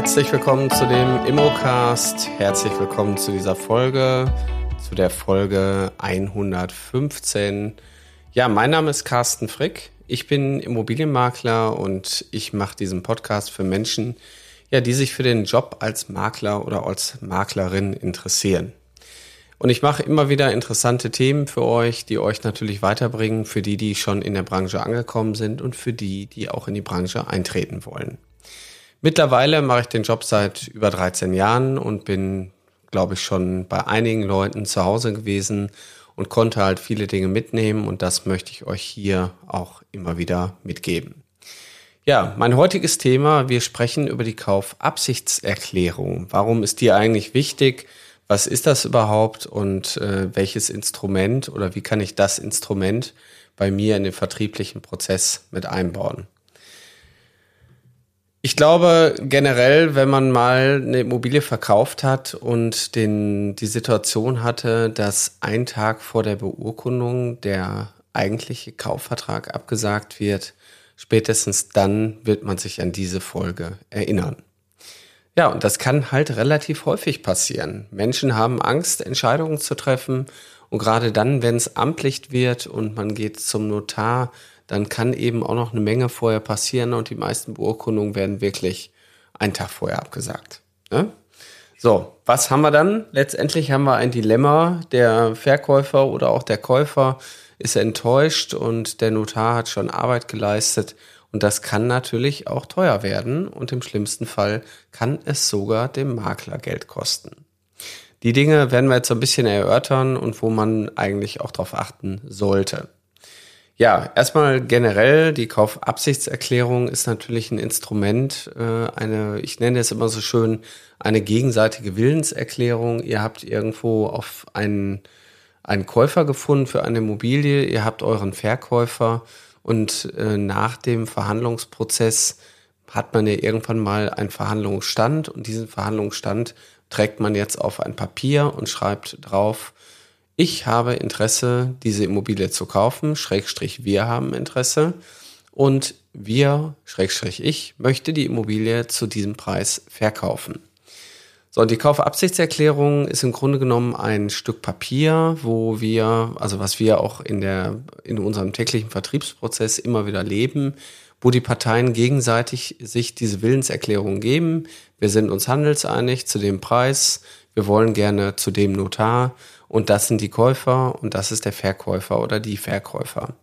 Herzlich willkommen zu dem Immocast. Herzlich willkommen zu dieser Folge, zu der Folge 115. Ja, mein Name ist Carsten Frick. Ich bin Immobilienmakler und ich mache diesen Podcast für Menschen, ja, die sich für den Job als Makler oder als Maklerin interessieren. Und ich mache immer wieder interessante Themen für euch, die euch natürlich weiterbringen, für die, die schon in der Branche angekommen sind und für die, die auch in die Branche eintreten wollen. Mittlerweile mache ich den Job seit über 13 Jahren und bin, glaube ich, schon bei einigen Leuten zu Hause gewesen und konnte halt viele Dinge mitnehmen und das möchte ich euch hier auch immer wieder mitgeben. Ja, mein heutiges Thema, wir sprechen über die Kaufabsichtserklärung. Warum ist die eigentlich wichtig? Was ist das überhaupt und äh, welches Instrument oder wie kann ich das Instrument bei mir in den vertrieblichen Prozess mit einbauen? Ich glaube generell, wenn man mal eine Immobilie verkauft hat und den, die Situation hatte, dass ein Tag vor der Beurkundung der eigentliche Kaufvertrag abgesagt wird, spätestens dann wird man sich an diese Folge erinnern. Ja, und das kann halt relativ häufig passieren. Menschen haben Angst, Entscheidungen zu treffen und gerade dann, wenn es amtlich wird und man geht zum Notar, dann kann eben auch noch eine Menge vorher passieren und die meisten Beurkundungen werden wirklich einen Tag vorher abgesagt. Ne? So, was haben wir dann? Letztendlich haben wir ein Dilemma. Der Verkäufer oder auch der Käufer ist enttäuscht und der Notar hat schon Arbeit geleistet. Und das kann natürlich auch teuer werden und im schlimmsten Fall kann es sogar dem Makler Geld kosten. Die Dinge werden wir jetzt so ein bisschen erörtern und wo man eigentlich auch darauf achten sollte. Ja, erstmal generell, die Kaufabsichtserklärung ist natürlich ein Instrument, äh, eine, ich nenne es immer so schön, eine gegenseitige Willenserklärung. Ihr habt irgendwo auf einen, einen Käufer gefunden für eine Immobilie, ihr habt euren Verkäufer und äh, nach dem Verhandlungsprozess hat man ja irgendwann mal einen Verhandlungsstand und diesen Verhandlungsstand trägt man jetzt auf ein Papier und schreibt drauf, ich habe Interesse, diese Immobilie zu kaufen, Schrägstrich wir haben Interesse und wir, Schrägstrich ich, möchte die Immobilie zu diesem Preis verkaufen. So, und die Kaufabsichtserklärung ist im Grunde genommen ein Stück Papier, wo wir, also was wir auch in der, in unserem täglichen Vertriebsprozess immer wieder leben, wo die Parteien gegenseitig sich diese Willenserklärung geben. Wir sind uns handelseinig zu dem Preis. Wir wollen gerne zu dem Notar und das sind die Käufer und das ist der Verkäufer oder die Verkäufer.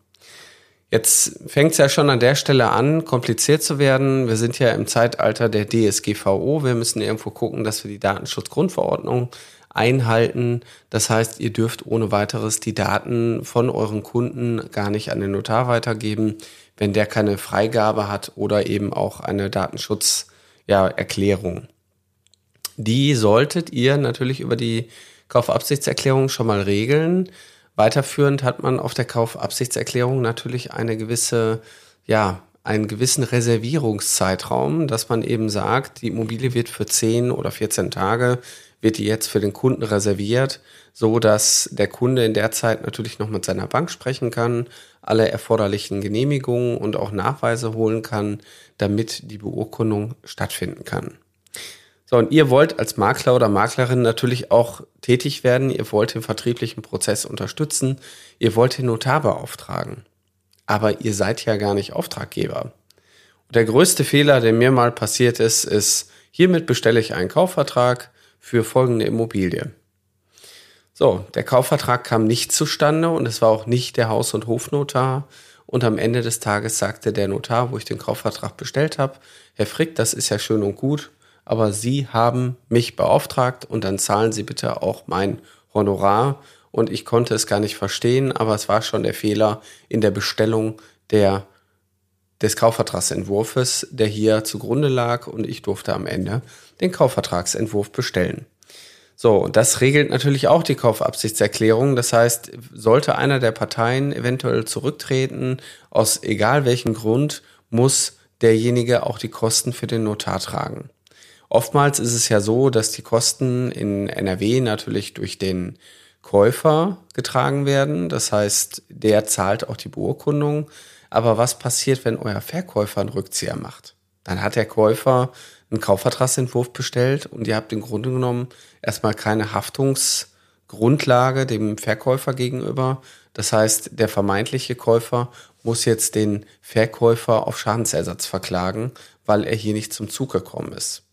Jetzt fängt es ja schon an der Stelle an, kompliziert zu werden. Wir sind ja im Zeitalter der DSGVO. Wir müssen irgendwo gucken, dass wir die Datenschutzgrundverordnung einhalten. Das heißt, ihr dürft ohne weiteres die Daten von euren Kunden gar nicht an den Notar weitergeben, wenn der keine Freigabe hat oder eben auch eine Datenschutzerklärung. Ja, die solltet ihr natürlich über die Kaufabsichtserklärung schon mal regeln. Weiterführend hat man auf der Kaufabsichtserklärung natürlich eine gewisse, ja, einen gewissen Reservierungszeitraum, dass man eben sagt, die Immobilie wird für 10 oder 14 Tage, wird die jetzt für den Kunden reserviert, so dass der Kunde in der Zeit natürlich noch mit seiner Bank sprechen kann, alle erforderlichen Genehmigungen und auch Nachweise holen kann, damit die Beurkundung stattfinden kann. So, und ihr wollt als Makler oder Maklerin natürlich auch tätig werden. Ihr wollt den vertrieblichen Prozess unterstützen. Ihr wollt den Notar beauftragen. Aber ihr seid ja gar nicht Auftraggeber. Und der größte Fehler, der mir mal passiert ist, ist, hiermit bestelle ich einen Kaufvertrag für folgende Immobilie. So, der Kaufvertrag kam nicht zustande und es war auch nicht der Haus- und Hofnotar. Und am Ende des Tages sagte der Notar, wo ich den Kaufvertrag bestellt habe, Herr Frick, das ist ja schön und gut, aber Sie haben mich beauftragt und dann zahlen Sie bitte auch mein Honorar. Und ich konnte es gar nicht verstehen, aber es war schon der Fehler in der Bestellung der, des Kaufvertragsentwurfs, der hier zugrunde lag und ich durfte am Ende den Kaufvertragsentwurf bestellen. So, und das regelt natürlich auch die Kaufabsichtserklärung. Das heißt, sollte einer der Parteien eventuell zurücktreten, aus egal welchem Grund, muss derjenige auch die Kosten für den Notar tragen. Oftmals ist es ja so, dass die Kosten in NRW natürlich durch den Käufer getragen werden. Das heißt, der zahlt auch die Beurkundung. Aber was passiert, wenn euer Verkäufer einen Rückzieher macht? Dann hat der Käufer einen Kaufvertragsentwurf bestellt und ihr habt im Grunde genommen erstmal keine Haftungsgrundlage dem Verkäufer gegenüber. Das heißt, der vermeintliche Käufer muss jetzt den Verkäufer auf Schadensersatz verklagen, weil er hier nicht zum Zug gekommen ist.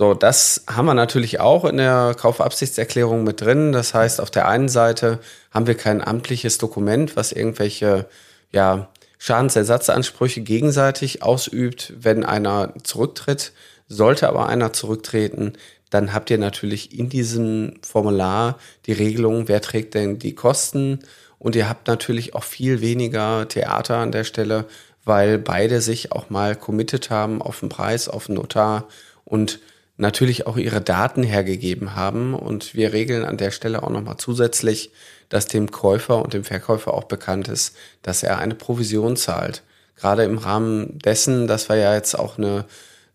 So, das haben wir natürlich auch in der Kaufabsichtserklärung mit drin. Das heißt, auf der einen Seite haben wir kein amtliches Dokument, was irgendwelche ja, Schadensersatzansprüche gegenseitig ausübt, wenn einer zurücktritt. Sollte aber einer zurücktreten, dann habt ihr natürlich in diesem Formular die Regelung, wer trägt denn die Kosten. Und ihr habt natürlich auch viel weniger Theater an der Stelle, weil beide sich auch mal committed haben auf den Preis, auf den Notar und natürlich auch ihre Daten hergegeben haben. Und wir regeln an der Stelle auch nochmal zusätzlich, dass dem Käufer und dem Verkäufer auch bekannt ist, dass er eine Provision zahlt. Gerade im Rahmen dessen, dass wir ja jetzt auch eine,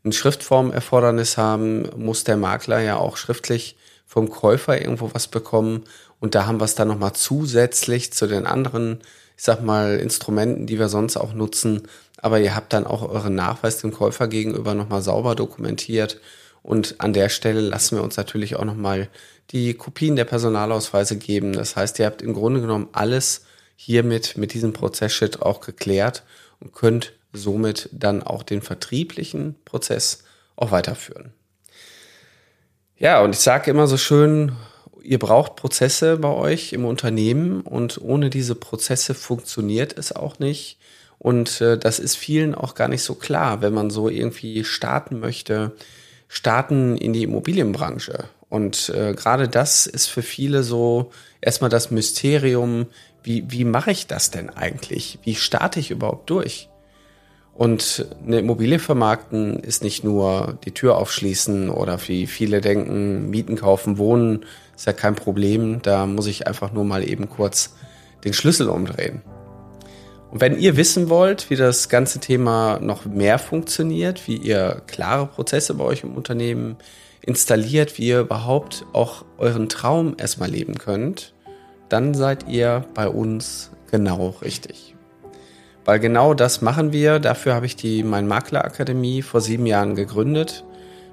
ein Schriftformerfordernis haben, muss der Makler ja auch schriftlich vom Käufer irgendwo was bekommen. Und da haben wir es dann nochmal zusätzlich zu den anderen, ich sag mal, Instrumenten, die wir sonst auch nutzen. Aber ihr habt dann auch euren Nachweis dem Käufer gegenüber nochmal sauber dokumentiert. Und an der Stelle lassen wir uns natürlich auch nochmal die Kopien der Personalausweise geben. Das heißt, ihr habt im Grunde genommen alles hiermit mit diesem Prozessschritt auch geklärt und könnt somit dann auch den vertrieblichen Prozess auch weiterführen. Ja, und ich sage immer so schön, ihr braucht Prozesse bei euch im Unternehmen und ohne diese Prozesse funktioniert es auch nicht. Und äh, das ist vielen auch gar nicht so klar, wenn man so irgendwie starten möchte, starten in die Immobilienbranche. Und äh, gerade das ist für viele so erstmal das Mysterium, wie, wie mache ich das denn eigentlich? Wie starte ich überhaupt durch? Und eine Immobilie vermarkten ist nicht nur die Tür aufschließen oder wie viele denken, Mieten kaufen, wohnen, ist ja kein Problem. Da muss ich einfach nur mal eben kurz den Schlüssel umdrehen. Und wenn ihr wissen wollt, wie das ganze Thema noch mehr funktioniert, wie ihr klare Prozesse bei euch im Unternehmen installiert, wie ihr überhaupt auch euren Traum erstmal leben könnt, dann seid ihr bei uns genau richtig. Weil genau das machen wir. Dafür habe ich die Mein Makler Akademie vor sieben Jahren gegründet.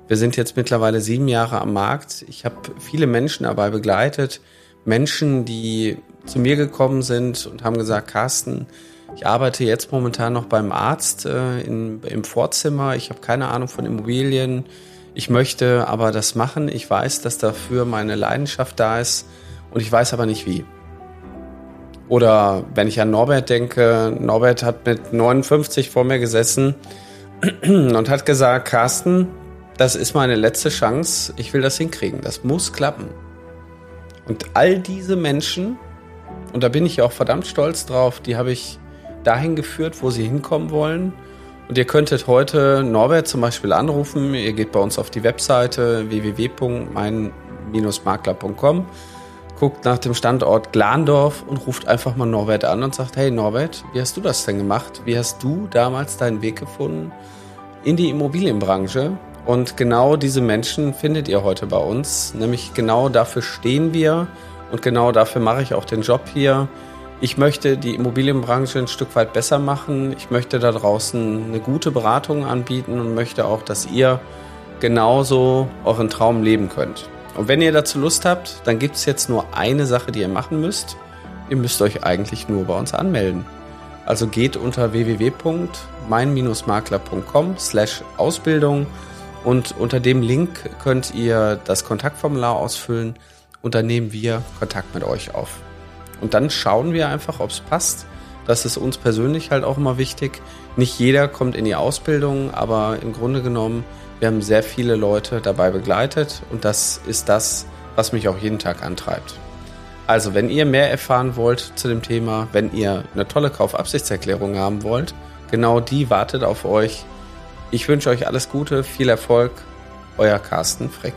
Wir sind jetzt mittlerweile sieben Jahre am Markt. Ich habe viele Menschen dabei begleitet. Menschen, die zu mir gekommen sind und haben gesagt, Carsten, ich arbeite jetzt momentan noch beim Arzt äh, in, im Vorzimmer. Ich habe keine Ahnung von Immobilien. Ich möchte aber das machen. Ich weiß, dass dafür meine Leidenschaft da ist und ich weiß aber nicht wie. Oder wenn ich an Norbert denke, Norbert hat mit 59 vor mir gesessen und hat gesagt, Carsten, das ist meine letzte Chance, ich will das hinkriegen, das muss klappen. Und all diese Menschen, und da bin ich auch verdammt stolz drauf, die habe ich dahin geführt, wo sie hinkommen wollen. Und ihr könntet heute Norbert zum Beispiel anrufen. Ihr geht bei uns auf die Webseite www.mein-makler.com guckt nach dem Standort Glandorf und ruft einfach mal Norbert an und sagt, hey Norbert, wie hast du das denn gemacht? Wie hast du damals deinen Weg gefunden in die Immobilienbranche? Und genau diese Menschen findet ihr heute bei uns. Nämlich genau dafür stehen wir und genau dafür mache ich auch den Job hier. Ich möchte die Immobilienbranche ein Stück weit besser machen. Ich möchte da draußen eine gute Beratung anbieten und möchte auch, dass ihr genauso euren Traum leben könnt. Und wenn ihr dazu Lust habt, dann gibt es jetzt nur eine Sache, die ihr machen müsst. Ihr müsst euch eigentlich nur bei uns anmelden. Also geht unter www.mein-makler.com slash Ausbildung und unter dem Link könnt ihr das Kontaktformular ausfüllen und dann nehmen wir Kontakt mit euch auf. Und dann schauen wir einfach, ob es passt. Das ist uns persönlich halt auch immer wichtig. Nicht jeder kommt in die Ausbildung, aber im Grunde genommen wir haben sehr viele Leute dabei begleitet und das ist das, was mich auch jeden Tag antreibt. Also, wenn ihr mehr erfahren wollt zu dem Thema, wenn ihr eine tolle Kaufabsichtserklärung haben wollt, genau die wartet auf euch. Ich wünsche euch alles Gute, viel Erfolg. Euer Carsten Frick.